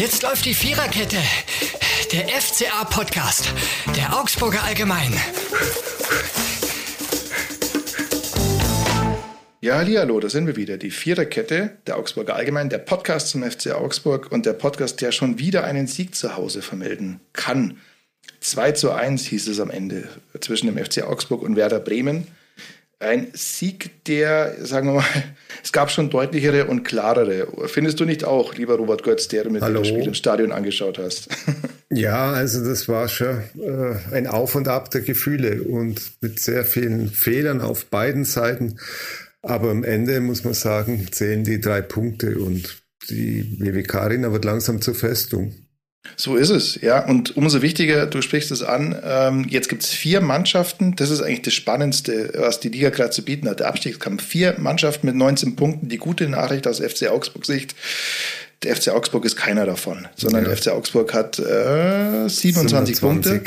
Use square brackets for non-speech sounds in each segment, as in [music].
Jetzt läuft die Viererkette. Der FCA-Podcast. Der Augsburger Allgemein. Ja, hallo, da sind wir wieder. Die Viererkette, der Augsburger Allgemein, der Podcast zum FC Augsburg und der Podcast, der schon wieder einen Sieg zu Hause vermelden kann. 2 zu 1 hieß es am Ende zwischen dem FC Augsburg und Werder Bremen. Ein Sieg, der, sagen wir mal, [laughs] es gab schon deutlichere und klarere. Findest du nicht auch, lieber Robert Götz, der du mit Hallo. dem Spiel im Stadion angeschaut hast? [laughs] Ja, also das war schon äh, ein Auf und Ab der Gefühle und mit sehr vielen Fehlern auf beiden Seiten. Aber am Ende muss man sagen, zählen die drei Punkte und die WWK Arena wird langsam zur Festung. So ist es, ja. Und umso wichtiger, du sprichst es an, ähm, jetzt gibt es vier Mannschaften, das ist eigentlich das Spannendste, was die Liga gerade zu bieten hat. Der Abstiegskampf. Vier Mannschaften mit 19 Punkten. Die gute Nachricht aus FC Augsburg Sicht, der FC Augsburg ist keiner davon, sondern ja. der FC Augsburg hat äh, 27 27. Punkte,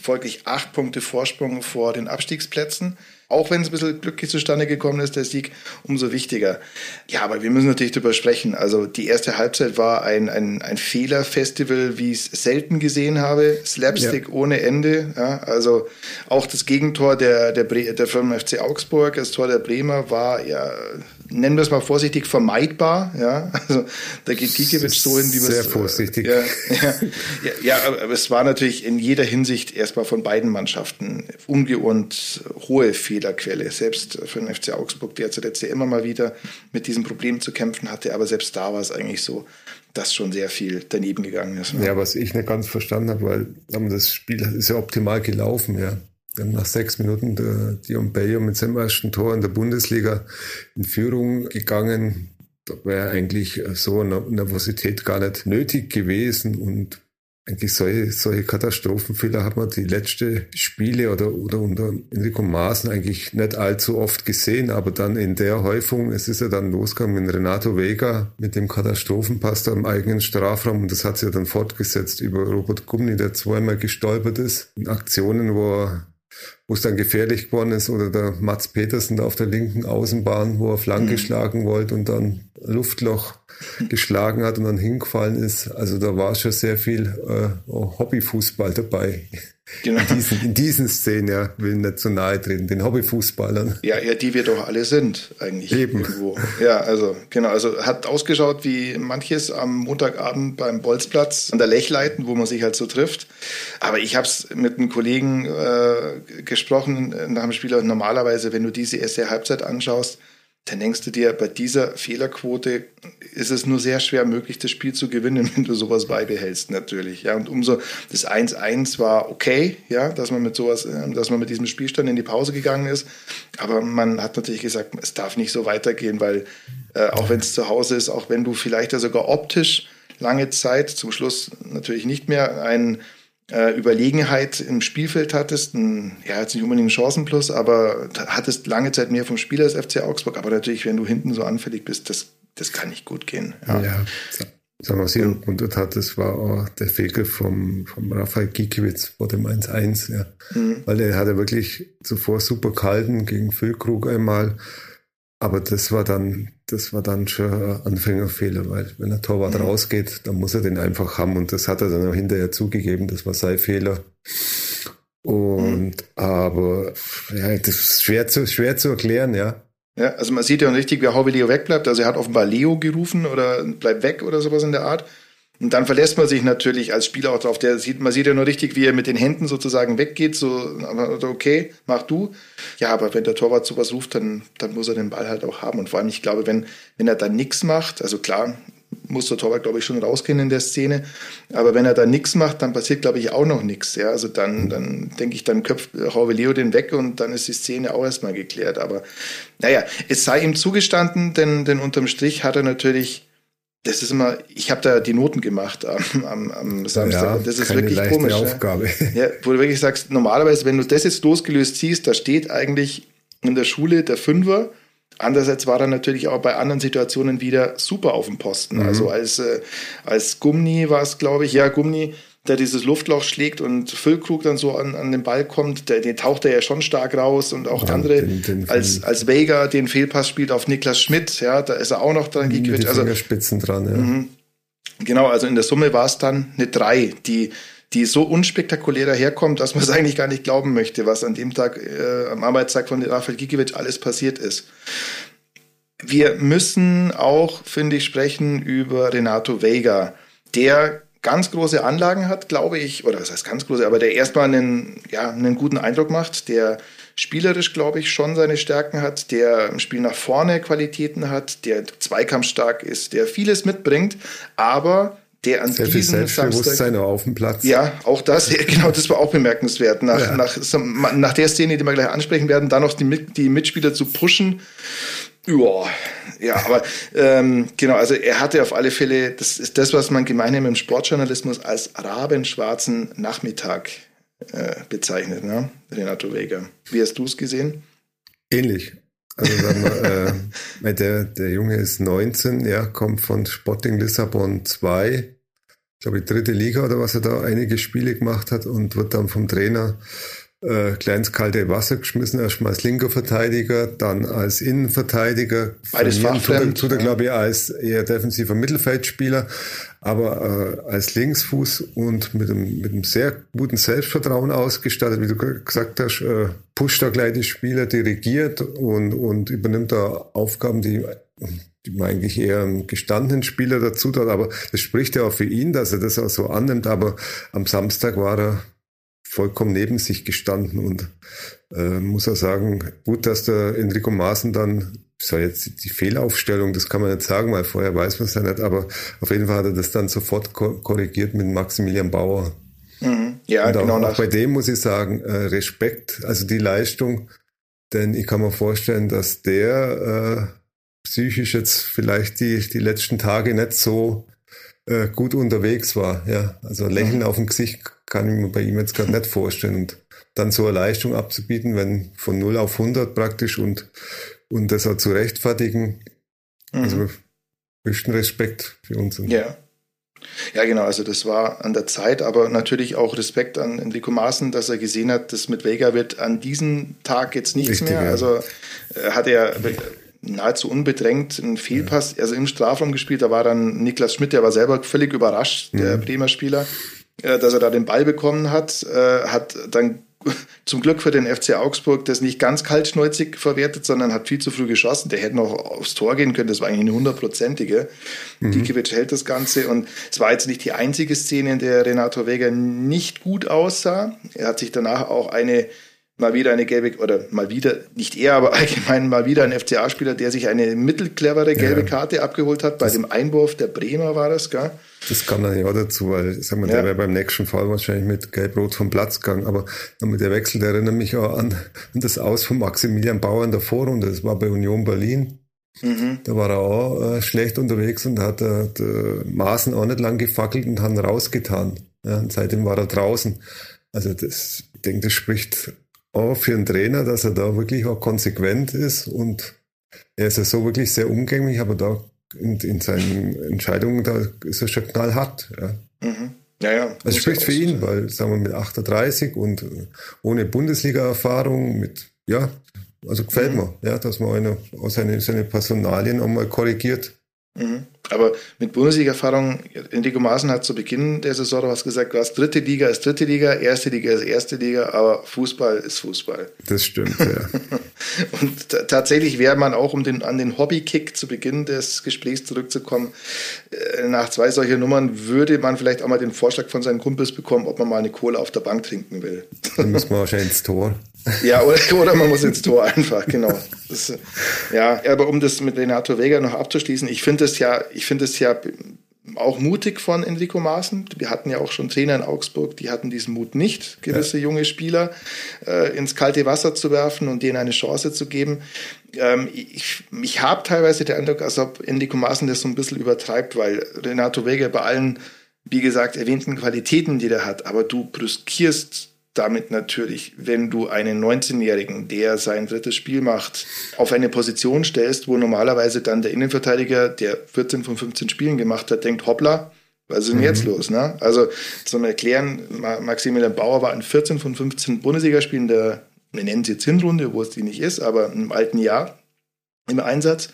folglich acht Punkte Vorsprung vor den Abstiegsplätzen auch wenn es ein bisschen glücklich zustande gekommen ist, der Sieg, umso wichtiger. Ja, aber wir müssen natürlich darüber sprechen. Also die erste Halbzeit war ein, ein, ein Fehlerfestival, wie ich es selten gesehen habe. Slapstick ja. ohne Ende. Ja, also auch das Gegentor der, der, der Firma FC Augsburg, das Tor der Bremer war ja nennen wir es mal vorsichtig, vermeidbar. Ja, also da geht Gikiewicz so hin, wie man Sehr vorsichtig. Ja, ja, ja, ja, aber es war natürlich in jeder Hinsicht erstmal von beiden Mannschaften ungewohnt hohe Fehlerquelle. Selbst für den FC Augsburg, der zuletzt ja immer mal wieder mit diesem Problem zu kämpfen hatte, aber selbst da war es eigentlich so, dass schon sehr viel daneben gegangen ist. Ne? Ja, was ich nicht ganz verstanden habe, weil das Spiel ist ja optimal gelaufen, ja nach sechs Minuten der Dion Bayo mit seinem ersten Tor in der Bundesliga in Führung gegangen. Da wäre eigentlich so eine Nervosität gar nicht nötig gewesen und eigentlich solche, solche Katastrophenfehler hat man die letzten Spiele oder, oder unter Enrico Maaßen eigentlich nicht allzu oft gesehen, aber dann in der Häufung, es ist ja dann losgegangen mit Renato Vega mit dem Katastrophenpass da im eigenen Strafraum. Und das hat sich ja dann fortgesetzt über Robert Gumni, der zweimal gestolpert ist. In Aktionen, wo er wo es dann gefährlich geworden ist, oder der Mats Petersen da auf der linken Außenbahn, wo er Flanke mhm. schlagen wollte und dann Luftloch geschlagen hat und dann hingefallen ist. Also da war schon sehr viel äh, Hobbyfußball dabei. Genau. In, diesen, in diesen Szenen, ja, will nicht zu nahe treten, den Hobbyfußballern. Ja, ja, die wir doch alle sind, eigentlich. Eben. Irgendwo. Ja, also, genau, also hat ausgeschaut wie manches am Montagabend beim Bolzplatz an der Lechleiten, wo man sich halt so trifft. Aber ich habe es mit einem Kollegen äh, gesprochen nach dem Spiel. Normalerweise, wenn du diese erste Halbzeit anschaust, dann denkst du dir, bei dieser Fehlerquote ist es nur sehr schwer möglich, das Spiel zu gewinnen, [laughs] wenn du sowas beibehältst, natürlich. Ja, und umso, das 1-1 war okay, ja, dass man mit sowas, äh, dass man mit diesem Spielstand in die Pause gegangen ist. Aber man hat natürlich gesagt, es darf nicht so weitergehen, weil, äh, auch wenn es zu Hause ist, auch wenn du vielleicht ja sogar optisch lange Zeit, zum Schluss natürlich nicht mehr, ein äh, Überlegenheit im Spielfeld hattest, ein, ja, jetzt nicht unbedingt einen Chancenplus, aber hattest lange Zeit mehr vom Spiel als FC Augsburg. Aber natürlich, wenn du hinten so anfällig bist, das, das kann nicht gut gehen. Ja, ja. Sagen wir, was hier runter hat, das war auch der Fehler vom, vom Raphael Gikiewicz vor dem 1-1, ja. Mhm. Weil er hatte wirklich zuvor super gehalten gegen Füllkrug einmal. Aber das war dann das war dann schon ein Anfängerfehler, weil wenn der Torwart mhm. rausgeht, dann muss er den einfach haben und das hat er dann auch hinterher zugegeben, das war sein Fehler. Und mhm. aber ja, das ist schwer zu, schwer zu erklären, ja. Ja, also man sieht ja richtig, wer Hauwe Leo wegbleibt. Also er hat offenbar Leo gerufen oder bleibt weg oder sowas in der Art. Und dann verlässt man sich natürlich als Spieler auch drauf. Der sieht, man sieht ja nur richtig, wie er mit den Händen sozusagen weggeht. So, okay, mach du. Ja, aber wenn der Torwart sowas ruft, dann, dann muss er den Ball halt auch haben. Und vor allem, ich glaube, wenn, wenn er dann nichts macht, also klar, muss der Torwart, glaube ich, schon rausgehen in der Szene. Aber wenn er da nichts macht, dann passiert, glaube ich, auch noch nichts. Ja, also dann, dann denke ich, dann köpft Hauwe Leo den weg und dann ist die Szene auch erstmal geklärt. Aber naja, es sei ihm zugestanden, denn, denn unterm Strich hat er natürlich das ist immer, ich habe da die Noten gemacht am, am, am Samstag. Ja, das ist wirklich komisch. Aufgabe. [laughs] Ja, wo du wirklich sagst, normalerweise, wenn du das jetzt losgelöst siehst, da steht eigentlich in der Schule der Fünfer. Andererseits war er natürlich auch bei anderen Situationen wieder super auf dem Posten. Mhm. Also als, äh, als Gumni war es, glaube ich, ja, Gumni der dieses Luftloch schlägt und Füllkrug dann so an, an den Ball kommt, der, den taucht er ja schon stark raus und auch ja, andere, den, den, als, als Vega den Fehlpass spielt auf Niklas Schmidt, ja, da ist er auch noch dran gequetscht. Also Fingerspitzen dran, ja. Mhm. Genau, also in der Summe war es dann eine 3, die, die so unspektakulär daherkommt, dass man es [laughs] eigentlich gar nicht glauben möchte, was an dem Tag, äh, am Arbeitstag von Rafael Gikiewicz alles passiert ist. Wir müssen auch, finde ich, sprechen über Renato Vega, der ganz große Anlagen hat, glaube ich, oder was heißt ganz große, aber der erstmal einen, ja, einen guten Eindruck macht, der spielerisch, glaube ich, schon seine Stärken hat, der im Spiel nach vorne Qualitäten hat, der zweikampfstark ist, der vieles mitbringt, aber der an Sehr diesem Selbstbewusstsein auch auf dem Platz. Ja, auch das, [laughs] genau, das war auch bemerkenswert. Nach, Ja. nach, nach der Szene, die wir gleich ansprechen werden, da noch die, die Mitspieler zu pushen. Ja, ja, aber ähm, genau, also er hatte auf alle Fälle, das ist das, was man gemeinhin im Sportjournalismus als rabenschwarzen Nachmittag äh, bezeichnet, ne? Renato Vega. Wie hast du es gesehen? Ähnlich. Also sagen wir, äh, [laughs] der, der Junge ist 19, ja, kommt von Sporting Lissabon 2, ich glaube die dritte Liga oder was er da einige Spiele gemacht hat und wird dann vom Trainer äh, ins kalte Wasser geschmissen, erstmal als linker Verteidiger, dann als Innenverteidiger. Beides fachfremd, tut er glaube ich, als eher defensiver Mittelfeldspieler, aber äh, als Linksfuß und mit einem, mit einem sehr guten Selbstvertrauen ausgestattet, wie du gesagt hast, äh, pusht da gleich die Spieler, dirigiert und, und übernimmt da Aufgaben, die, die man eigentlich eher einem gestandenen Spieler dazu tut, aber das spricht ja auch für ihn, dass er das auch so annimmt, aber am Samstag war er vollkommen neben sich gestanden und äh, muss auch sagen, gut, dass der Enrico Maaßen dann, so jetzt die Fehlaufstellung, das kann man nicht sagen, weil vorher weiß man es ja nicht, aber auf jeden Fall hat er das dann sofort ko korrigiert mit Maximilian Bauer. Mhm. Ja, und auch, genau auch nach. bei dem muss ich sagen, äh, Respekt, also die Leistung, denn ich kann mir vorstellen, dass der äh, psychisch jetzt vielleicht die, die letzten Tage nicht so äh, gut unterwegs war. Ja, also Lächeln Mhm. auf dem Gesicht kann ich mir bei ihm jetzt gerade nicht vorstellen. Und dann so eine Leistung abzubieten, wenn von 0 auf 100 praktisch und, und das auch zu rechtfertigen. Mhm. Also höchsten Respekt für uns. Ja. Ja, genau. Also das war an der Zeit, aber natürlich auch Respekt an Enrico Maaßen, dass er gesehen hat, dass mit Vega wird an diesem Tag jetzt nichts Richtig, mehr. ja. Also äh, hat er nahezu unbedrängt einen Fehlpass, also im Strafraum gespielt. Da war dann Niklas Schmidt, der war selber völlig überrascht, der Mhm. Bremer Spieler, äh, dass er da den Ball bekommen hat, äh, hat dann [laughs] zum Glück für den FC Augsburg das nicht ganz kaltschnäuzig verwertet, sondern hat viel zu früh geschossen. Der hätte noch aufs Tor gehen können. Das war eigentlich eine hundertprozentige. Mhm. Dikiewicz hält das Ganze. Und es war jetzt nicht die einzige Szene, in der Renato Vega nicht gut aussah. Er hat sich danach auch eine mal wieder eine gelbe, oder mal wieder, nicht er, aber [laughs] allgemein mal wieder ein FCA-Spieler, der sich eine mittelclevere gelbe Ja. Karte abgeholt hat. Bei dem Einwurf der Bremer war das, gell? Das kam dann ja auch dazu, weil sag mal, Ja. der wäre beim nächsten Fall wahrscheinlich mit Gelb-Rot vom Platz gegangen. Aber mit der Wechsel, der erinnert mich auch an, an [laughs] das Aus von Maximilian Bauer in der Vorrunde. Das war bei Union Berlin. Mhm. Da war er auch äh, schlecht unterwegs und hat äh, der Maßen auch nicht lang gefackelt und hat ihn rausgetan. Ja, und seitdem war er draußen. Also das, ich denke, das spricht auch für einen Trainer, dass er da wirklich auch konsequent ist und er ist ja so wirklich sehr umgänglich, aber da in, in seinen Entscheidungen, da ist er schon knallhart. Ja. Mhm. Ja, ja. Das spricht für ihn, weil, sagen wir, mit 38 und ohne Bundesliga-Erfahrung, mit, ja, also gefällt Mhm. mir, ja, dass man eine, auch seine, seine Personalien auch mal korrigiert. Mhm. Aber mit Bundesliga-Erfahrung, Enrico Maaßen hat zu Beginn der Saison was gesagt, was dritte Liga ist dritte Liga, erste Liga ist erste Liga, aber Fußball ist Fußball. Das stimmt, ja. [laughs] Und tatsächlich wäre man auch, um den, an den Hobbykick zu Beginn des Gesprächs zurückzukommen, äh, nach zwei solcher Nummern würde man vielleicht auch mal den Vorschlag von seinen Kumpels bekommen, ob man mal eine Cola auf der Bank trinken will. Dann müssen wir wahrscheinlich ins Tor. Ja, oder, [laughs] oder man muss ins Tor einfach, genau. Das, ja, aber um das mit Renato Vega noch abzuschließen, ich finde es ja, ich finde es ja auch mutig von Enrico Maaßen. Wir hatten ja auch schon Trainer in Augsburg, die hatten diesen Mut nicht, gewisse ja. junge Spieler äh, ins kalte Wasser zu werfen und denen eine Chance zu geben. Ähm, ich ich habe teilweise den Eindruck, als ob Enrico Maaßen das so ein bisschen übertreibt, weil Renato Vega bei allen, wie gesagt, erwähnten Qualitäten, die er hat, aber du brüskierst damit natürlich, wenn du einen 19-Jährigen, der sein drittes Spiel macht, auf eine Position stellst, wo normalerweise dann der Innenverteidiger, der 14 von 15 Spielen gemacht hat, denkt, hoppla, was ist denn mhm. jetzt los? Ne? Also zum Erklären, Maximilian Bauer war in 14 von 15 Bundesligaspielen der, wir nennen es jetzt Hinrunde, wo es die nicht ist, aber im alten Jahr im Einsatz.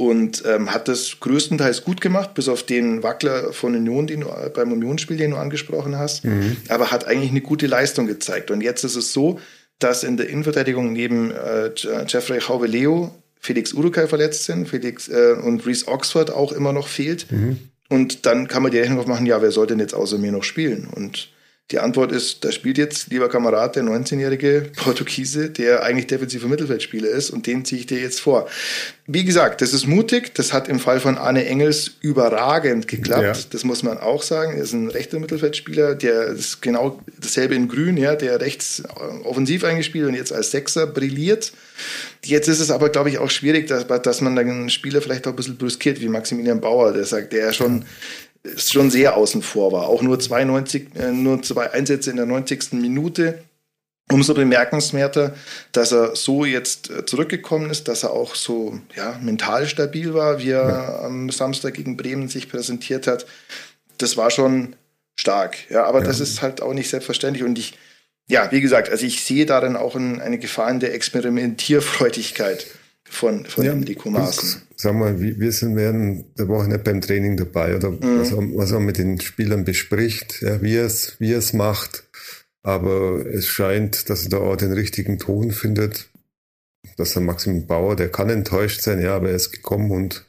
Und ähm, hat das größtenteils gut gemacht, bis auf den Wackler von Union, den du beim Unionsspiel, den du angesprochen hast, mhm. aber hat eigentlich eine gute Leistung gezeigt. Und jetzt ist es so, dass in der Innenverteidigung neben äh, Jeffrey Hauveleo Felix Urukai verletzt sind, Felix äh, und Reese Oxford auch immer noch fehlt. Mhm. Und dann kann man die Rechnung aufmachen, ja, wer soll denn jetzt außer mir noch spielen? Und die Antwort ist, da spielt jetzt, lieber Kamerad, der 19-jährige Portugiese, der eigentlich defensiver Mittelfeldspieler ist und den ziehe ich dir jetzt vor. Wie gesagt, das ist mutig, das hat im Fall von Arne Engels überragend geklappt, ja. das muss man auch sagen. Er ist ein rechter Mittelfeldspieler, der ist genau dasselbe in Grün, ja, der rechts äh, offensiv eingespielt und jetzt als Sechser brilliert. Jetzt ist es aber, glaube ich, auch schwierig, dass, dass man dann einen Spieler vielleicht auch ein bisschen brüskiert, wie Maximilian Bauer, der sagt, der schon schon sehr außen vor war. Auch nur 92, äh, nur zwei Einsätze in der 90. Minute. Umso bemerkenswerter, dass er so jetzt äh, zurückgekommen ist, dass er auch so ja, mental stabil war, wie er ja. am Samstag gegen Bremen sich präsentiert hat. Das war schon stark. Ja, aber ja. das ist halt auch nicht selbstverständlich. Und ich, ja, wie gesagt, also ich sehe darin auch eine Gefahr in der Experimentierfreudigkeit von, von ja, Enrico Maaßen. Sag mal, wir sind während der Woche nicht beim Training dabei oder mhm. was, was man mit den Spielern bespricht, ja, wie er es wie es macht. Aber es scheint, dass er da auch den richtigen Ton findet dass der Maxim Bauer, der kann enttäuscht sein, ja, aber er ist gekommen und,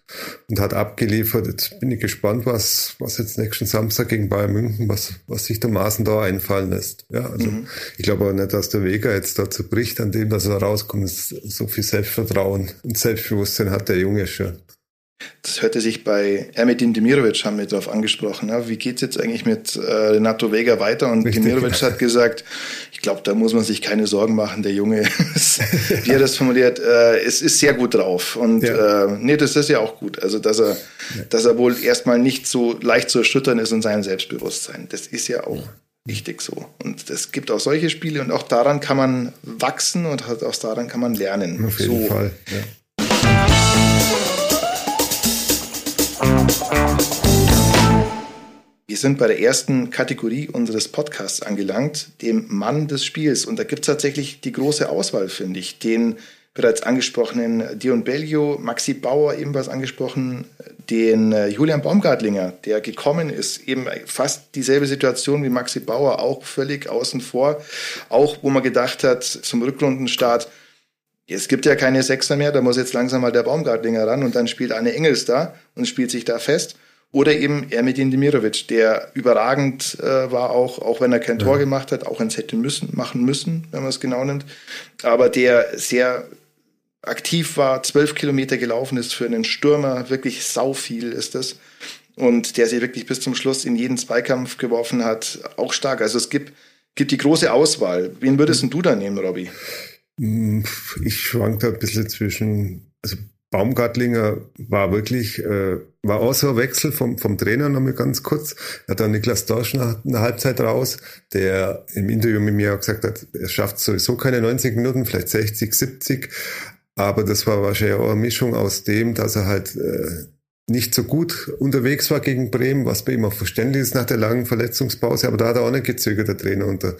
und hat abgeliefert. Jetzt bin ich gespannt, was, was jetzt nächsten Samstag gegen Bayern München, was, was sich der Maßen da einfallen lässt. Ja, also mhm. ich glaube auch nicht, dass der Vega jetzt dazu bricht, an dem, dass er rauskommt. So viel Selbstvertrauen und Selbstbewusstsein hat der Junge schon. Das hörte sich bei Ermedin Demirovic, haben wir darauf angesprochen. Ja, wie geht's jetzt eigentlich mit äh, Renato Vega weiter? Und Richtig. Demirovic hat gesagt, ich glaube, da muss man sich keine Sorgen machen. Der Junge, [laughs] wie er das formuliert, äh, es ist sehr gut drauf. Und ja. äh, nee, das ist ja auch gut. Also, dass er, ja. dass er wohl erstmal nicht so leicht zu erschüttern ist in seinem Selbstbewusstsein. Das ist ja auch wichtig so. Und es gibt auch solche Spiele und auch daran kann man wachsen und auch daran kann man lernen. Auf jeden so. Fall. Ja. Wir sind bei der ersten Kategorie unseres Podcasts angelangt, dem Mann des Spiels. Und da gibt es tatsächlich die große Auswahl, finde ich. Den bereits angesprochenen Dion Bellio, Maxi Bauer ebenfalls angesprochen, den äh, Julian Baumgartlinger, der gekommen ist, eben fast dieselbe Situation wie Maxi Bauer, auch völlig außen vor. Auch wo man gedacht hat, zum Rückrundenstart, es gibt ja keine Sechser mehr, da muss jetzt langsam mal der Baumgartlinger ran und dann spielt Anne Engels da und spielt sich da fest. Oder eben Ermedin Demirovic, der überragend äh, war, auch, auch wenn er kein ja. Tor gemacht hat, auch eins hätte müssen, machen müssen, wenn man es genau nimmt. Aber der sehr aktiv war, zwölf Kilometer gelaufen ist für einen Stürmer, wirklich sau viel ist das. Und der sich wirklich bis zum Schluss in jeden Zweikampf geworfen hat, auch stark. Also es gibt, gibt die große Auswahl. Wen würdest du da nehmen, Robby? Hm, ich schwank da ein bisschen zwischen, also Baumgartlinger war wirklich, äh, war auch so ein Wechsel vom, vom Trainer nochmal ganz kurz. Er hat dann Niklas Dorsch nach einer Halbzeit raus, der im Interview mit mir auch gesagt hat, er schafft sowieso keine 90 Minuten, vielleicht 60, 70. Aber das war wahrscheinlich auch eine Mischung aus dem, dass er halt äh, nicht so gut unterwegs war gegen Bremen, was bei ihm auch verständlich ist nach der langen Verletzungspause, aber da hat er auch nicht gezögert, der Trainer. Und der,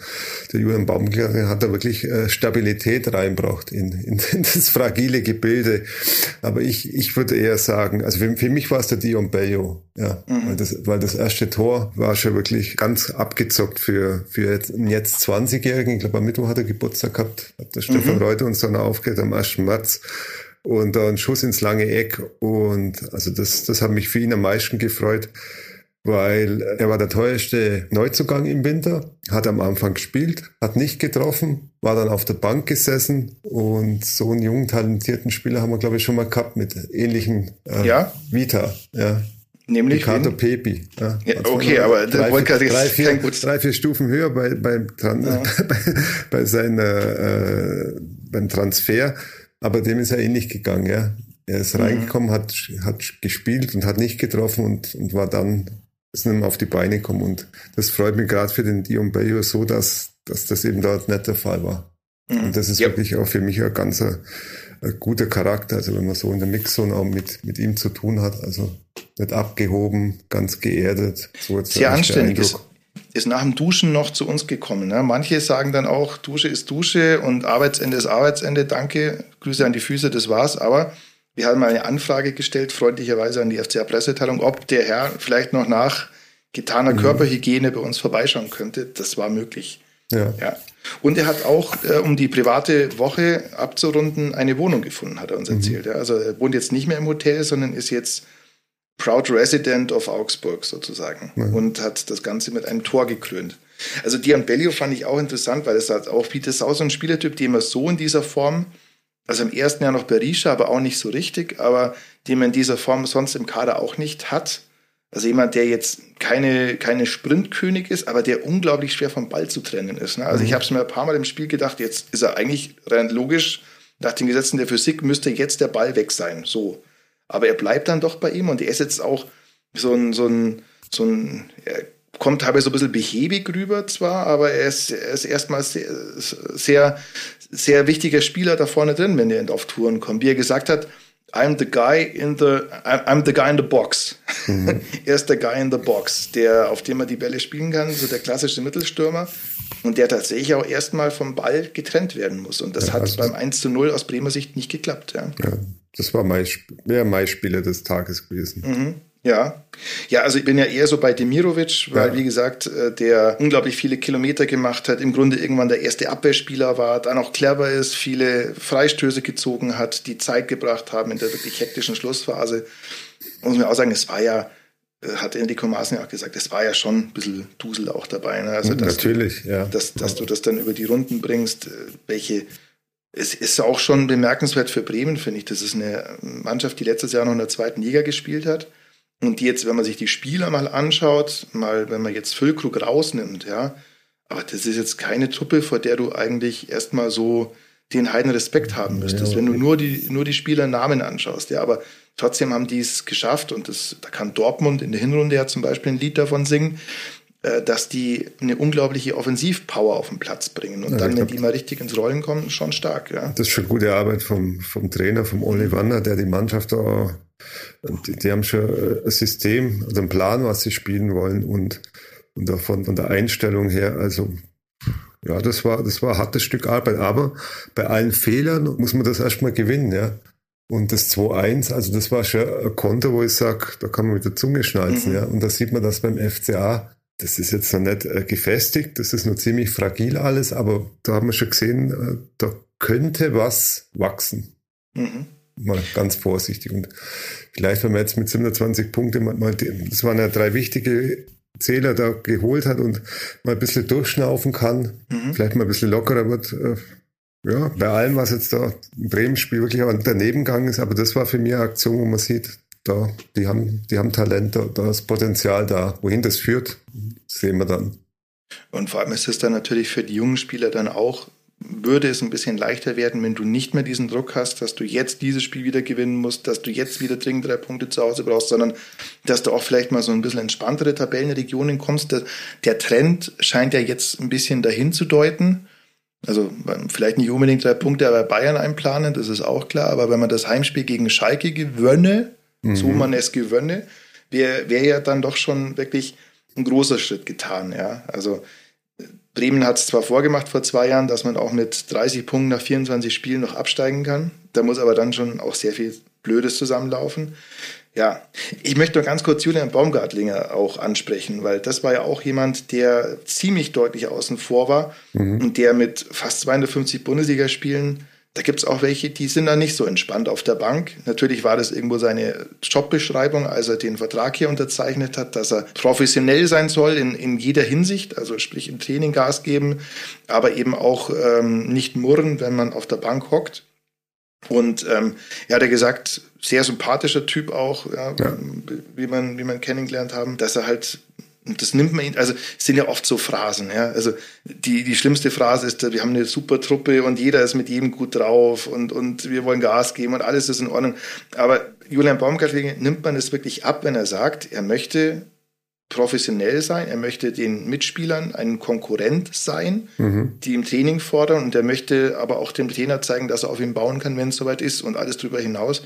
der Julian Baumgartner hat da wirklich äh, Stabilität reinbracht in, in, [laughs] in, das fragile Gebilde. Aber ich, ich würde eher sagen, also für, für mich war es der Dion Bello, ja, mhm. weil, das, weil das erste Tor war schon wirklich ganz abgezockt für, für jetzt, einen jetzt 20-Jährigen. Ich glaube, am Mittwoch hat er Geburtstag gehabt, hat der Stefan mhm. Reuter uns dann aufgehört am 1. März und ein Schuss ins lange Eck. Und also das, das hat mich für ihn am meisten gefreut, weil er war der teuerste Neuzugang im Winter, hat am Anfang gespielt, hat nicht getroffen, war dann auf der Bank gesessen und so einen jungen, talentierten Spieler haben wir, glaube ich, schon mal gehabt mit ähnlichen äh, ja? Vita. Ja. Nämlich Ricardo Pepi. Ja, ja, okay, aber drei, vier, drei, vier, drei, vier Stufen höher bei, beim, Tran ja. [laughs] bei, bei seiner, äh, beim Transfer. Aber dem ist er ähnlich gegangen, ja. Er ist mhm. reingekommen, hat, hat gespielt und hat nicht getroffen und, und war dann, ist nicht mehr auf die Beine gekommen. Und das freut mich gerade für den Dion Bayo so, dass, dass das eben dort nicht der Fall war. Mhm. Und das ist ja. wirklich auch für mich ein ganz ein, ein guter Charakter. Also wenn man so in der Mixzone auch mit, mit ihm zu tun hat, also nicht abgehoben, ganz geerdet. So jetzt Sehr anständig. Ist, ist nach dem Duschen noch zu uns gekommen. Ne? Manche sagen dann auch, Dusche ist Dusche und Arbeitsende ist Arbeitsende. Danke, Grüße an die Füße, das war's. Aber Wir haben eine Anfrage gestellt, freundlicherweise an die FCA-Presseteilung, ob der Herr vielleicht noch nach getaner mhm. Körperhygiene bei uns vorbeischauen könnte. Das war möglich. Ja. ja. Und er hat auch, äh, um die private Woche abzurunden, eine Wohnung gefunden, hat er uns mhm. erzählt. Ja. Also er wohnt jetzt nicht mehr im Hotel, sondern ist jetzt Proud Resident of Augsburg sozusagen mhm. und hat das Ganze mit einem Tor gekrönt. Also Dian Bellio fand ich auch interessant, weil das hat auch das auch so ein Spielertyp, den man so in dieser Form, also im ersten Jahr noch Berisha, aber auch nicht so richtig, aber den man in dieser Form sonst im Kader auch nicht hat. Also jemand, der jetzt keine, keine Sprintkönig ist, aber der unglaublich schwer vom Ball zu trennen ist. Ne? Also mhm. ich habe es mir ein paar Mal im Spiel gedacht, jetzt ist er eigentlich rein logisch, nach den Gesetzen der Physik müsste jetzt der Ball weg sein. So. Aber er bleibt dann doch bei ihm und er ist jetzt auch so ein, so ein, so ein, er kommt teilweise so ein bisschen behäbig rüber zwar, aber er ist, er ist erstmal sehr, sehr, sehr wichtiger Spieler da vorne drin, wenn er auf Touren kommt. Wie er gesagt hat, I'm the guy in the I'm the guy in the box. Mhm. [laughs] er ist der Guy in the box, der auf dem man die Bälle spielen kann, so der klassische Mittelstürmer und der tatsächlich auch erstmal vom Ball getrennt werden muss und das ja, hat also beim 1 zu 0 aus Bremer Sicht nicht geklappt, ja. ja das war mein wäre mein Spieler des Tages gewesen. Mhm. Ja, ja, also ich bin ja eher so bei Demirovic, weil ja. wie gesagt, äh, der unglaublich viele Kilometer gemacht hat, im Grunde irgendwann der erste Abwehrspieler war, dann auch clever ist, viele Freistöße gezogen hat, die Zeit gebracht haben in der wirklich hektischen Schlussphase. Muss man auch sagen, es war ja, äh, hat Enrico Maaßen ja auch gesagt, es war ja schon ein bisschen Dusel auch dabei. Ne? Also, dass Natürlich, du, ja. Dass, dass du das dann über die Runden bringst, äh, welche es ist auch schon bemerkenswert für Bremen, finde ich. Das ist eine Mannschaft, die letztes Jahr noch in der zweiten Liga gespielt hat und die jetzt, wenn man sich die Spieler mal anschaut, mal, wenn man jetzt Füllkrug rausnimmt, ja, aber das ist jetzt keine Truppe, vor der du eigentlich erstmal so den heiden Respekt haben müsstest, ja, wenn du nur die, nur die Spielernamen anschaust, ja, aber trotzdem haben die es geschafft und das, da kann Dortmund in der Hinrunde ja zum Beispiel ein Lied davon singen, dass die eine unglaubliche Offensivpower auf den Platz bringen. Und ja, dann, wenn die mal richtig ins Rollen kommen, schon stark. Ja. Das ist schon gute Arbeit vom, vom Trainer, vom Oli Wander, der die Mannschaft da die, die, haben schon ein System, also einen Plan, was sie spielen wollen und, und davon, von der Einstellung her, also ja, das war, das war ein hartes Stück Arbeit. Aber bei allen Fehlern muss man das erstmal gewinnen, ja. Und das 2-1, also das war schon ein Konto, wo ich sage, da kann man mit der Zunge schnalzen, mhm. ja. Und da sieht man das beim FCA, das ist jetzt noch nicht äh, gefestigt, das ist noch ziemlich fragil alles, aber da haben wir schon gesehen, äh, da könnte was wachsen. Mhm mal ganz vorsichtig. Und vielleicht, wenn man jetzt mit 27 Punkten mal, das waren ja drei wichtige Zähler da geholt hat und mal ein bisschen durchschnaufen kann, mhm. vielleicht mal ein bisschen lockerer wird. Äh, ja, bei allem, was jetzt da im Bremen-Spiel wirklich daneben gegangen ist, aber das war für mich eine Aktion, wo man sieht, da, die haben, die haben Talent, da, ist Potenzial da. Wohin das führt, sehen wir dann. Und vor allem ist es dann natürlich für die jungen Spieler dann auch würde es ein bisschen leichter werden, wenn du nicht mehr diesen Druck hast, dass du jetzt dieses Spiel wieder gewinnen musst, dass du jetzt wieder dringend drei Punkte zu Hause brauchst, sondern dass du auch vielleicht mal so ein bisschen entspanntere Tabellenregionen kommst. Der, der Trend scheint ja jetzt ein bisschen dahin zu deuten. Also vielleicht nicht unbedingt drei Punkte bei Bayern einplanen, das ist auch klar, aber wenn man das Heimspiel gegen Schalke gewönne, mhm. so man es gewönne, wäre wär ja dann doch schon wirklich ein großer Schritt getan. Ja? Also Bremen hat es zwar vorgemacht vor zwei Jahren, dass man auch mit 30 Punkten nach 24 Spielen noch absteigen kann. Da muss aber dann schon auch sehr viel Blödes zusammenlaufen. Ja, ich möchte noch ganz kurz Julian Baumgartlinger auch ansprechen, weil das war ja auch jemand, der ziemlich deutlich außen vor war mhm. und der mit fast 250 Bundesligaspielen da gibt es auch welche, die sind da nicht so entspannt auf der Bank. Natürlich war das irgendwo seine Jobbeschreibung, als er den Vertrag hier unterzeichnet hat, dass er professionell sein soll in, in jeder Hinsicht, also sprich im Training Gas geben, aber eben auch ähm, nicht murren, wenn man auf der Bank hockt. Und ähm, er hat ja gesagt, sehr sympathischer Typ auch, ja, ja. Wie, man, wie man kennengelernt haben, dass er halt und das nimmt man, also es sind ja oft so Phrasen, ja. Also die, die schlimmste Phrase ist, wir haben eine super Truppe und jeder ist mit jedem gut drauf und, und wir wollen Gas geben und alles ist in Ordnung. Aber Julian Baumgartling nimmt man es wirklich ab, wenn er sagt, er möchte professionell sein, er möchte den Mitspielern ein Konkurrent sein, mhm. die im Training fordern und er möchte aber auch dem Trainer zeigen, dass er auf ihn bauen kann, wenn es soweit ist und alles darüber hinaus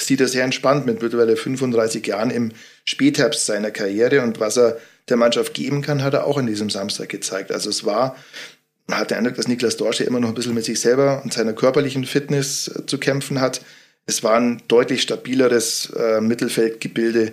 sieht er sehr entspannt mit mittlerweile 35 Jahren im Spätherbst seiner Karriere und was er der Mannschaft geben kann, hat er auch in diesem Samstag gezeigt. Also es war, man hat den Eindruck, dass Niklas Dorsche immer noch ein bisschen mit sich selber und seiner körperlichen Fitness äh, zu kämpfen hat. es war ein deutlich stabileres äh, Mittelfeldgebilde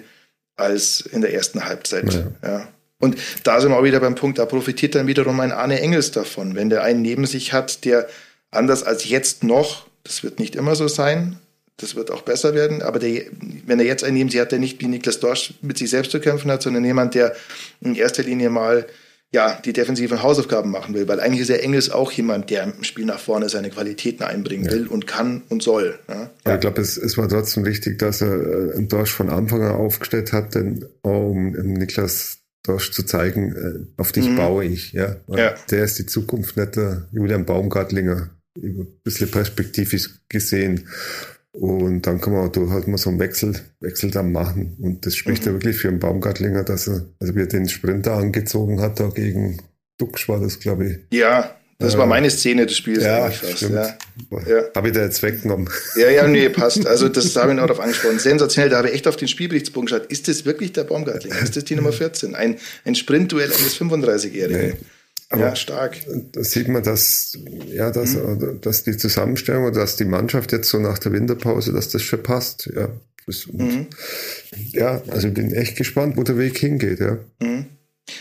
als in der ersten Halbzeit. Ja. ja. Und da sind wir auch wieder beim Punkt, da profitiert dann wiederum ein Arne Engels davon. Wenn der einen neben sich hat, der anders als jetzt noch, das wird nicht immer so sein, das wird auch besser werden, aber der, wenn er jetzt einen neben sich hat, der nicht wie Niklas Dorsch mit sich selbst zu kämpfen hat, sondern jemand, der in erster Linie mal ja, die defensiven Hausaufgaben machen will, weil eigentlich ist der Engels auch jemand, der im Spiel nach vorne seine Qualitäten einbringen ja. will und kann und soll. Ja, ja ich glaube, es, es war trotzdem wichtig, dass er äh, einen Dorsch von Anfang an aufgestellt hat, denn um Niklas Dorsch zu zeigen, äh, auf dich mhm. baue ich. Ja? ja. Der ist die Zukunft, nicht der Julian Baumgartlinger, ein bisschen perspektivisch gesehen. Und dann kann man auch halt mal so einen Wechsel, Wechsel dann machen. Und das spricht mhm. ja wirklich für einen Baumgartlinger, dass er, also wie er den Sprinter angezogen hat, da gegen Duxch war das, glaube ich. Ja, das äh, war meine Szene des Spiels. Ja, fast, ja. ja. Habe ich da jetzt weggenommen. Ja, ja, nee, passt. Also [laughs] das habe ich auch darauf angesprochen. Sensationell, da habe ich echt auf den Spielberichtspunkt geschaut. Ist das wirklich der Baumgartlinger? Ist das die Nummer 14? Ein, ein Sprintduell eines 35-Jährigen. Nee. Aber ja, stark. Da sieht man, dass, ja, dass, mhm. dass die Zusammenstellung oder dass die Mannschaft jetzt so nach der Winterpause, dass das schon passt. Ja, mhm. ja also ich bin echt gespannt, wo der Weg hingeht. Ja. Mhm.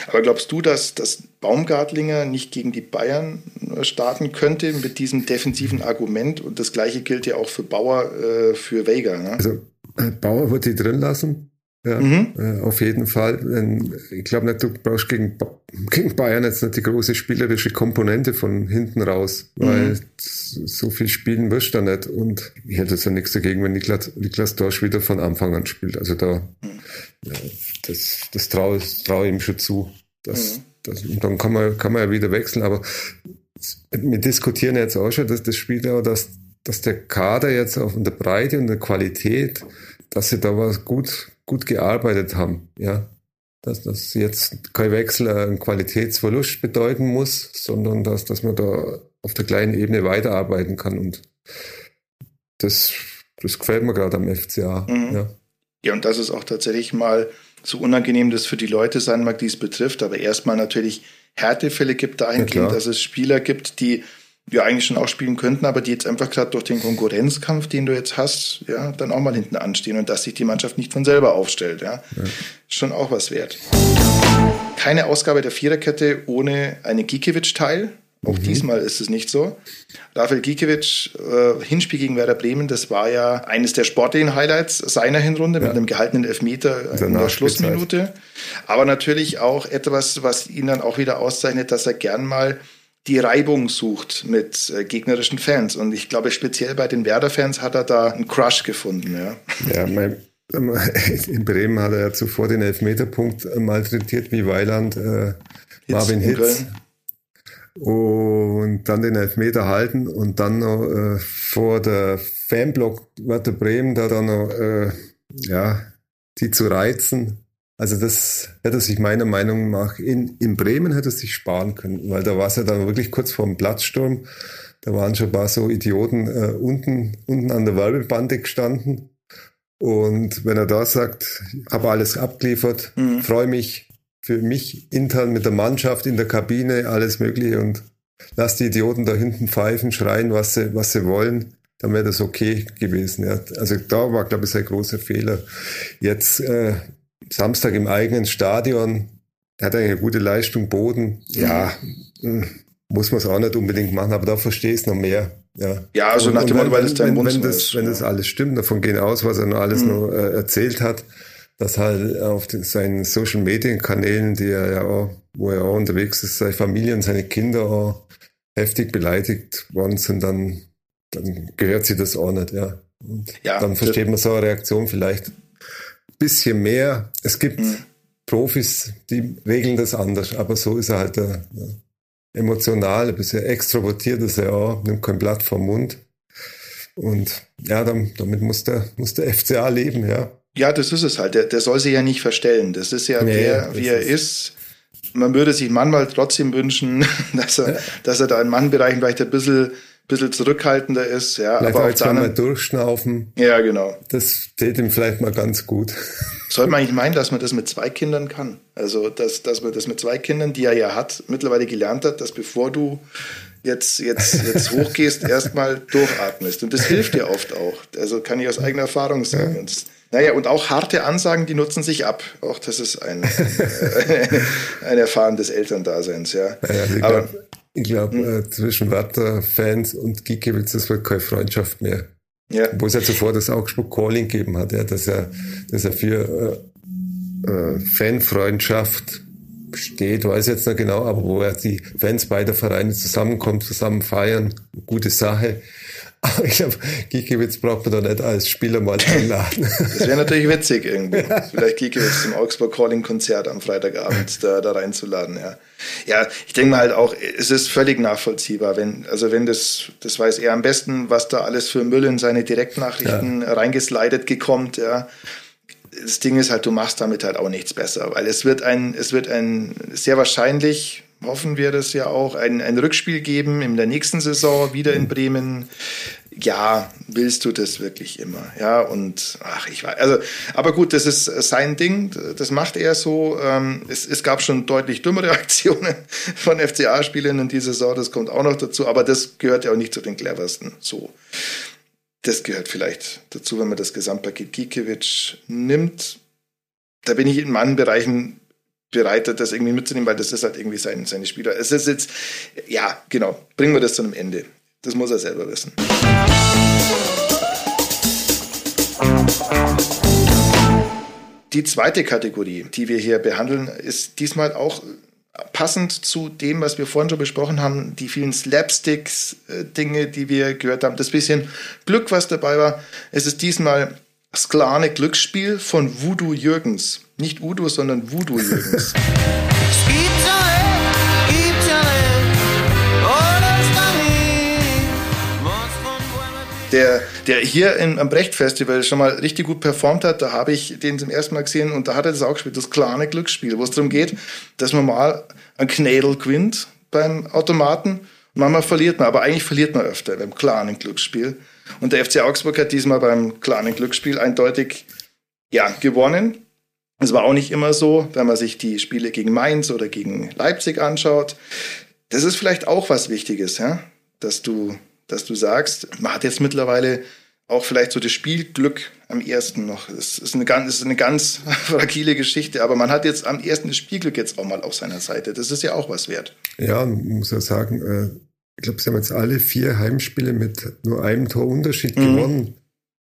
Aber glaubst du, dass, dass Baumgartlinger nicht gegen die Bayern äh, starten könnte mit diesem defensiven Argument? Und das gleiche gilt ja auch für Bauer, äh, für Vega. Ne? Also äh, Bauer wird die drin lassen. Ja, mhm. äh, auf jeden Fall. Ich glaube nicht, du brauchst gegen, gegen Bayern jetzt nicht die große spielerische Komponente von hinten raus, weil mhm. so viel spielen wirst du da nicht. Und ich hätte jetzt ja nichts dagegen, wenn Niklas, Niklas Dorsch wieder von Anfang an spielt. Also da, mhm. ja, das, das traue trau ihm schon zu. Das, mhm. das, und dann kann man, kann man ja wieder wechseln. Aber wir diskutieren jetzt auch schon, dass das Spiel auch, dass, dass der Kader jetzt auf der Breite und der Qualität, dass sie da was gut gut gearbeitet haben, ja. Dass das jetzt kein Wechsel einen Qualitätsverlust bedeuten muss, sondern dass, dass man da auf der kleinen Ebene weiterarbeiten kann. Und das, das gefällt mir gerade am FCA. Mhm. Ja. ja, und dass es auch tatsächlich mal so unangenehm das für die Leute sein mag, die es betrifft, aber erstmal natürlich Härtefälle gibt dahingehend, ja, dass es Spieler gibt, die ja eigentlich schon auch spielen könnten, aber die jetzt einfach gerade durch den Konkurrenzkampf, den du jetzt hast, ja, dann auch mal hinten anstehen und dass sich die Mannschaft nicht von selber aufstellt, ja, ja. schon auch was wert. Keine Ausgabe der Viererkette ohne eine Gikiewicz-Teil. Auch mhm. diesmal ist es nicht so. Rafael Gikiewicz, äh, Hinspiel gegen Werder Bremen, das war ja eines der sportlichen Highlights seiner Hinrunde ja. mit einem gehaltenen Elfmeter in der Schlussminute. Aber natürlich auch etwas, was ihn dann auch wieder auszeichnet, dass er gern mal die Reibung sucht mit äh, gegnerischen Fans. Und ich glaube, speziell bei den Werder-Fans hat er da einen Crush gefunden. Ja, ja mein, [laughs] in Bremen hat er ja zuvor den Elfmeterpunkt malträtiert wie Weiland äh, Marvin Hitz. Und dann den Elfmeter halten und dann noch äh, vor der Fanblock Werder Bremen da dann noch äh, ja, die zu reizen also das hätte sich meiner Meinung nach in, in Bremen hätte sich sparen können, weil da war es ja dann wirklich kurz vor dem Platzsturm. Da waren schon ein paar so Idioten äh, unten, unten an der Werbebande gestanden. Und wenn er da sagt, habe alles abgeliefert, mhm. freue mich für mich intern mit der Mannschaft in der Kabine, alles Mögliche und lass die Idioten da hinten pfeifen, schreien, was sie, was sie wollen, dann wäre das okay gewesen. Ja. Also da war, glaube ich, ein großer Fehler. Jetzt äh, Samstag im eigenen Stadion, er hat eine gute Leistung, Boden, ja, hm, muss man es auch nicht unbedingt machen, aber da verstehe ich es noch mehr. Ja, ja also nach dem Motto, weil es dein Mund wenn das, ist. Wenn das alles stimmt, davon gehen aus, was er noch alles mhm. noch äh, erzählt hat, dass halt auf den, seinen Social Media Kanälen, die er ja auch, wo er auch unterwegs ist, seine Familie und seine Kinder auch heftig beleidigt worden sind, dann, dann gehört sie das auch nicht, ja. Und ja, dann versteht man so eine Reaktion vielleicht bisschen mehr. Es gibt mhm. Profis, die regeln das anders, aber so ist er halt der, der emotional, ein bisschen extrovertiert ist er auch, nimmt kein Blatt vom Mund. Und ja, dann, damit muss der, muss der FCA leben, ja. Ja, das ist es halt. Der, der soll sich ja nicht verstellen. Das ist ja nee, der, wie er ist. Man würde sich manchmal trotzdem wünschen, [laughs] dass er, ja. dass er da in manchen Bereichen vielleicht ein bisschen bisschen zurückhaltender ist. Ja, vielleicht aber auch zweimal durchschnaufen. Ja, genau. Das täte ihm vielleicht mal ganz gut. Sollte man eigentlich meinen, dass man das mit zwei Kindern kann. Also, dass, dass man das mit zwei Kindern, die er ja hat, mittlerweile gelernt hat, dass bevor du jetzt, jetzt, jetzt hochgehst, [laughs] erstmal durchatmest. Und das hilft dir oft auch. Also kann ich aus eigener Erfahrung sagen. Und das, naja, und auch harte Ansagen, die nutzen sich ab. Auch das ist ein, [laughs] äh, ein Erfahren des Elterndaseins, ja. ja Aber, ich glaube, glaub, äh, zwischen Werder-Fans und Giekewitz, das wird keine Freundschaft mehr. Ja. Wo es ja zuvor das Augsburg Calling gegeben hat, ja, dass er, dass er für äh, äh, Fanfreundschaft steht, weiß ich jetzt nicht genau, aber wo er die Fans beider Vereine zusammenkommt, zusammen feiern, gute Sache. [laughs] Aber ich glaube, Giekewitz braucht man da nicht als Spieler mal einladen. Das wäre natürlich witzig irgendwie. [laughs] Vielleicht Giekewitz zum Augsburg Calling Konzert am Freitagabend da, da reinzuladen, ja. Ja, ich denke mal halt auch, es ist völlig nachvollziehbar, wenn, also wenn das, das weiß er am besten, was da alles für Müll in seine Direktnachrichten ja. reingeslidet gekommt, ja das Ding ist halt, du machst damit halt auch nichts besser, weil es wird ein, es wird ein sehr wahrscheinlich, hoffen wir das ja auch, ein, ein Rückspiel geben in der nächsten Saison wieder in Bremen. Ja, willst du das wirklich immer? Ja, und ach, ich weiß, also, aber gut, das ist sein Ding, das macht er so. Ähm, es, es gab schon deutlich dümmere [laughs] Aktionen von FCA-Spielern in dieser Saison, das kommt auch noch dazu, aber das gehört ja auch nicht zu den cleversten. So. Das gehört vielleicht dazu, wenn man das Gesamtpaket Gikiewicz nimmt. Da bin ich in manchen Bereichen bereit, das irgendwie mitzunehmen, weil das ist halt irgendwie sein, seine Spieler. Es ist jetzt, ja, genau, bringen wir das zu einem Ende. Das muss er selber wissen. Die zweite Kategorie, die wir hier behandeln, ist diesmal auch passend zu dem, was wir vorhin schon besprochen haben, die vielen Slapsticks-Dinge, die wir gehört haben, das bisschen Glück, was dabei war. Es ist diesmal Sklane Glücksspiel von Voodoo Jürgens. Nicht Udo, sondern Voodoo Jürgens. Der, der hier im, am Brecht-Festival schon mal richtig gut performt hat. Da habe ich den zum ersten Mal gesehen und da hat er das auch gespielt, das kleine Glücksspiel, wo es darum geht, dass man mal ein Knädel gewinnt beim Automaten. Manchmal verliert man, aber eigentlich verliert man öfter beim kleinen Glücksspiel. Und der FC Augsburg hat diesmal beim kleinen Glücksspiel eindeutig ja, gewonnen. Es war auch nicht immer so, wenn man sich die Spiele gegen Mainz oder gegen Leipzig anschaut. Das ist vielleicht auch was Wichtiges, ja? dass du dass du sagst, man hat jetzt mittlerweile auch vielleicht so das Spielglück am ersten noch. Es ist eine ganz, ist eine ganz [laughs] fragile Geschichte, aber man hat jetzt am ersten das Spielglück jetzt auch mal auf seiner Seite. Das ist ja auch was wert. Ja, muss ja sagen, äh, ich glaube, sie haben jetzt alle vier Heimspiele mit nur einem Torunterschied mhm. gewonnen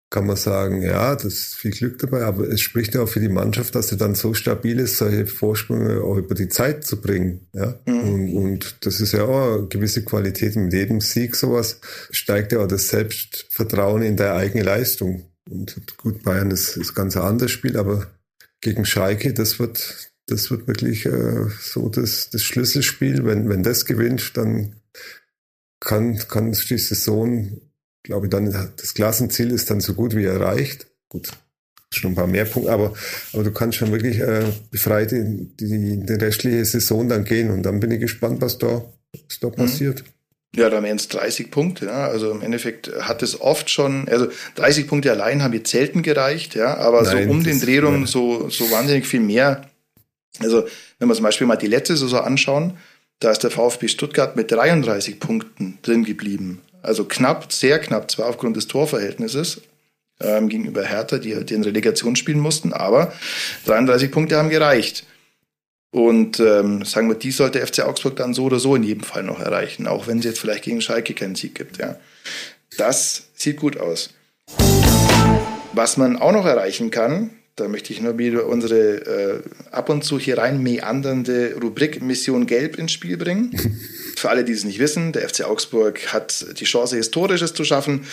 kann man sagen, ja, das ist viel Glück dabei, aber es spricht ja auch für die Mannschaft, dass sie dann so stabil ist, solche Vorsprünge auch über die Zeit zu bringen. Ja? Mhm. Und, und, das ist ja auch eine gewisse Qualität. Mit jedem Sieg sowas steigt ja auch das Selbstvertrauen in der eigene Leistung. Und gut, Bayern ist, ist ganz ein anderes Spiel, aber gegen Schalke, das wird, das wird wirklich äh, so das, das Schlüsselspiel. Wenn, wenn das gewinnt, dann kann, kann die Saison glaube, dann das Klassenziel ist dann so gut wie erreicht. Gut, schon ein paar mehr Punkte, aber, aber du kannst schon wirklich äh, befreit in die, die restliche Saison dann gehen und dann bin ich gespannt, was da, was da mhm. passiert. Ja, da wären es 30 Punkte. Ja. Also im Endeffekt hat es oft schon, also 30 Punkte allein haben jetzt selten gereicht, ja, aber Nein, so um den Dreh rum so, so wahnsinnig viel mehr. Also wenn wir zum Beispiel mal die letzte Saison anschauen, da ist der VfB Stuttgart mit 33 Punkten drin geblieben. Also knapp, sehr knapp, zwar aufgrund des Torverhältnisses ähm, gegenüber Hertha, die den Relegation spielen mussten, aber 33 Punkte haben gereicht. Und ähm, sagen wir, die sollte FC Augsburg dann so oder so in jedem Fall noch erreichen, auch wenn es jetzt vielleicht gegen Schalke keinen Sieg gibt. Ja. Das sieht gut aus. Was man auch noch erreichen kann, da möchte ich nur wieder unsere äh, ab und zu hier rein meandernde Rubrik Mission Gelb ins Spiel bringen. [laughs] Für alle, die es nicht wissen, der FC Augsburg hat die Chance, Historisches zu schaffen.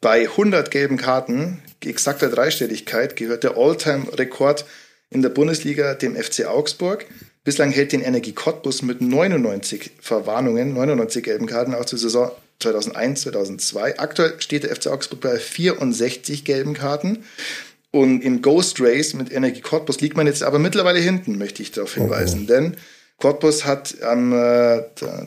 Bei 100 gelben Karten, exakter Dreistelligkeit, gehört der All-Time-Rekord in der Bundesliga dem FC Augsburg. Bislang hält den Energie Cottbus mit 99 Verwarnungen, 99 gelben Karten auch zur Saison 2001, 2002. Aktuell steht der FC Augsburg bei 64 gelben Karten. Und im Ghost Race mit Energie Cottbus liegt man jetzt aber mittlerweile hinten, möchte ich darauf hinweisen. Oh, oh. Denn Cottbus hat am äh,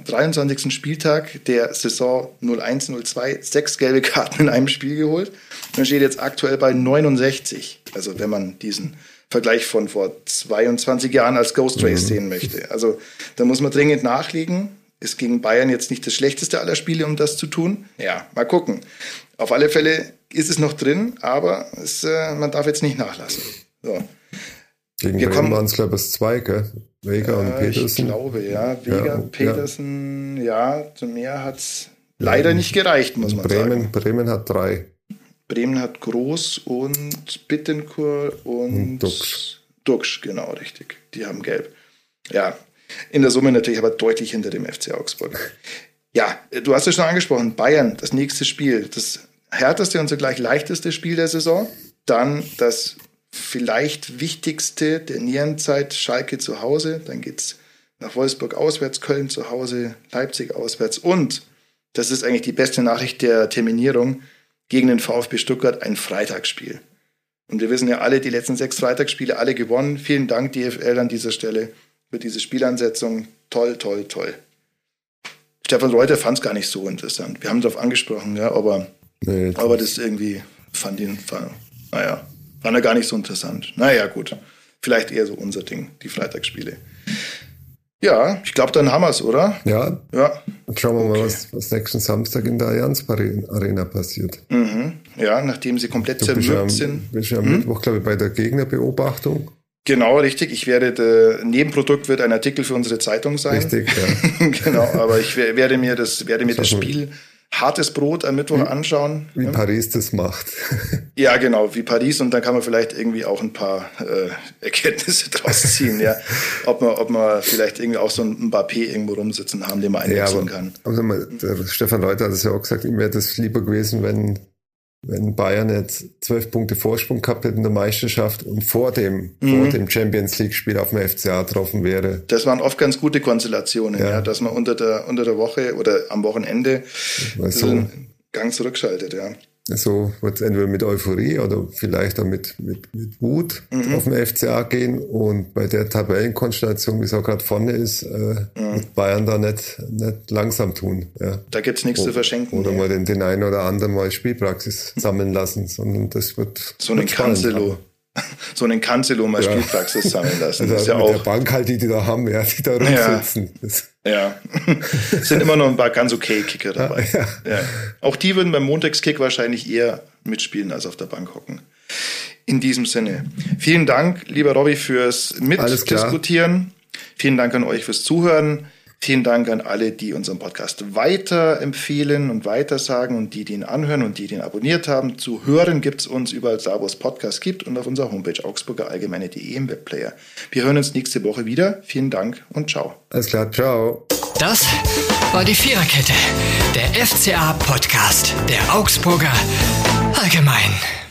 23. Spieltag der Saison 01-02 sechs gelbe Karten in einem Spiel geholt. Man steht jetzt aktuell bei 69. Also wenn man diesen Vergleich von vor 22 Jahren als Ghost Race mhm. sehen möchte. Also da muss man dringend nachlegen. Ist gegen Bayern jetzt nicht das schlechteste aller Spiele, um das zu tun. Ja, mal gucken. Auf alle Fälle ist es noch drin, aber es, äh, man darf jetzt nicht nachlassen. So. Gegen wir Bremen waren es, glaube ich, zwei, gell? Vega äh, und Petersen. Ich glaube, ja. Vega, ja, Petersen, ja, ja zu mehr hat es leider nicht gereicht, muss man Bremen, sagen. Bremen hat drei. Bremen hat Groß und Bittenkur und, und Dux. Dux, genau, richtig. Die haben gelb. Ja, in der Summe natürlich aber deutlich hinter dem FC Augsburg. Ja, du hast es schon angesprochen, Bayern, das nächste Spiel, das härteste und zugleich leichteste Spiel der Saison. Dann das vielleicht wichtigste der Nierenzeit, Schalke zu Hause. Dann geht es nach Wolfsburg auswärts, Köln zu Hause, Leipzig auswärts. Und, das ist eigentlich die beste Nachricht der Terminierung, gegen den VfB Stuttgart ein Freitagsspiel. Und wir wissen ja alle, die letzten sechs Freitagsspiele alle gewonnen. Vielen Dank, DFL, an dieser Stelle für diese Spielansetzung. Toll, toll, toll. Stefan Reuter fand es gar nicht so interessant. Wir haben darauf angesprochen, ja, aber, nee, aber das irgendwie fand ihn, fand, naja, fand er gar nicht so interessant. Naja, gut. Vielleicht eher so unser Ding, die Freitagsspiele. Ja, ich glaube, dann haben wir es, oder? Ja. ja. Dann schauen wir okay. mal, was, was, nächsten Samstag in der Allianz Arena passiert. Mhm. Ja, nachdem sie komplett zermürbt sind. Wir sind am mhm. Mittwoch, glaube ich, bei der Gegnerbeobachtung. Genau, richtig. Ich werde, der Nebenprodukt wird ein Artikel für unsere Zeitung sein. Richtig, ja. [laughs] genau, aber ich werde mir das, werde mir das Spiel hartes Brot am Mittwoch wie, anschauen. Wie. Paris das macht. [laughs] ja, genau, wie Paris und dann kann man vielleicht irgendwie auch ein paar äh, Erkenntnisse [laughs] draus ziehen, ja. Ob man, ob man vielleicht irgendwie auch so ein Mbappé irgendwo rumsitzen haben, den man einwechseln ja, aber, kann. Also mal, Stefan Reuter hat es ja auch gesagt, ihm wäre das lieber gewesen, wenn wenn Bayern jetzt zwölf Punkte Vorsprung gehabt hätte in der Meisterschaft und vor dem, mhm. vor dem Champions League-Spiel auf dem FCA getroffen wäre. Das waren oft ganz gute Konstellationen, ja. ja dass man unter der, unter der Woche oder am Wochenende so einen Gang zurückschaltet, ja so wird es entweder mit Euphorie oder vielleicht auch mit, mit, mit Wut mhm. auf den FCA gehen. Und bei der Tabellenkonstellation, wie es auch gerade vorne ist, äh, mhm. wird Bayern da nicht, nicht langsam tun. Ja. Da gibt's nichts zu verschenken. Oder ja. mal den, den einen oder anderen mal Spielpraxis sammeln lassen, sondern das wird. So einen Cancelo [laughs] so einen Cancelo mal ja. Spielpraxis sammeln lassen. [laughs] Das ist ja auch. Der Bank halt, die die da haben, ja, die da rumsitzen. Ja, ja. es [laughs] sind immer noch ein paar ganz okay Kicker dabei. Ja, ja. Auch die würden beim Montagskick wahrscheinlich eher mitspielen als auf der Bank hocken. In diesem Sinne. Vielen Dank, lieber Robby, fürs Mitdiskutieren. Vielen Dank an euch fürs Zuhören. Vielen Dank an alle, die unseren Podcast weiterempfehlen und weitersagen und die, die ihn anhören und die, die ihn abonniert haben. Zu hören gibt es uns überall da, wo es Podcasts gibt und auf unserer Homepage augsburgerallgemeine.de im Webplayer. Wir hören uns nächste Woche wieder. Vielen Dank und ciao. Alles klar, ciao. Das war die Viererkette, der FCA-Podcast der Augsburger Allgemein.